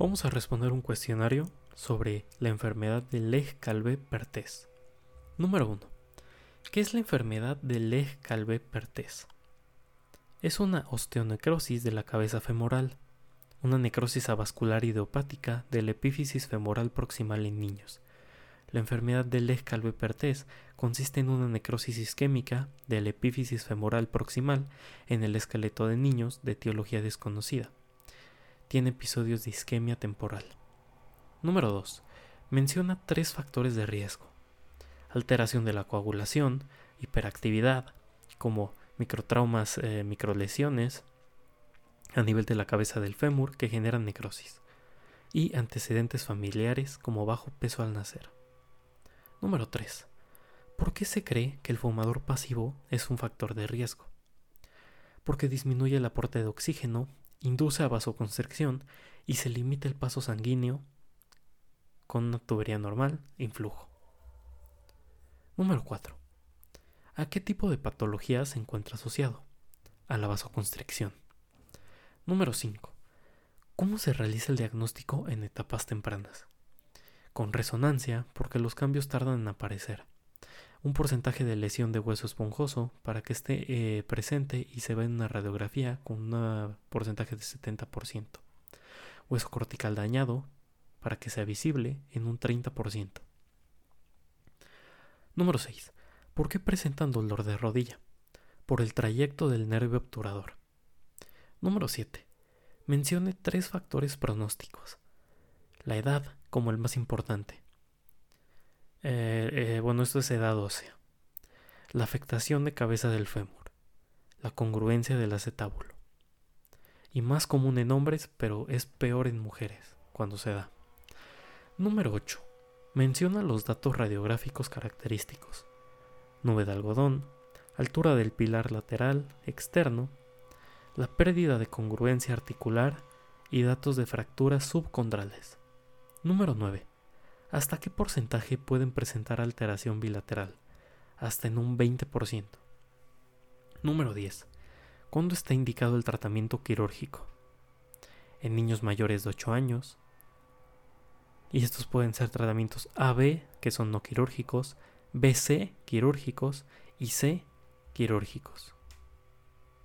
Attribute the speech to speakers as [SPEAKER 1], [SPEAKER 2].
[SPEAKER 1] Vamos a responder un cuestionario sobre la enfermedad de Lech-Calvé-Perthes. Número 1. ¿Qué es la enfermedad de Lech-Calvé-Perthes? Es una osteonecrosis de la cabeza femoral, una necrosis avascular idiopática de la epífisis femoral proximal en niños. La enfermedad de Lech-Calvé-Perthes consiste en una necrosis isquémica de la epífisis femoral proximal en el esqueleto de niños de etiología desconocida tiene episodios de isquemia temporal. Número 2. Menciona tres factores de riesgo. Alteración de la coagulación, hiperactividad, como microtraumas, eh, microlesiones a nivel de la cabeza del fémur que generan necrosis. Y antecedentes familiares como bajo peso al nacer. Número 3. ¿Por qué se cree que el fumador pasivo es un factor de riesgo? Porque disminuye el aporte de oxígeno induce a vasoconstricción y se limita el paso sanguíneo con una tubería normal e influjo. Número 4. ¿A qué tipo de patología se encuentra asociado? A la vasoconstricción. Número 5. ¿Cómo se realiza el diagnóstico en etapas tempranas? Con resonancia, porque los cambios tardan en aparecer un porcentaje de lesión de hueso esponjoso para que esté eh, presente y se vea en una radiografía con un porcentaje de 70%. Hueso cortical dañado para que sea visible en un 30%. Número 6. ¿Por qué presentan dolor de rodilla? Por el trayecto del nervio obturador. Número 7. Mencione tres factores pronósticos. La edad como el más importante. Eh, eh, bueno, esto es edad ósea. La afectación de cabeza del fémur. La congruencia del acetábulo. Y más común en hombres, pero es peor en mujeres cuando se da. Número 8. Menciona los datos radiográficos característicos. Nube de algodón, altura del pilar lateral externo, la pérdida de congruencia articular y datos de fracturas subcondrales. Número 9. ¿Hasta qué porcentaje pueden presentar alteración bilateral? Hasta en un 20%. Número 10. ¿Cuándo está indicado el tratamiento quirúrgico? En niños mayores de 8 años. Y estos pueden ser tratamientos AB, que son no quirúrgicos, BC, quirúrgicos, y C, quirúrgicos.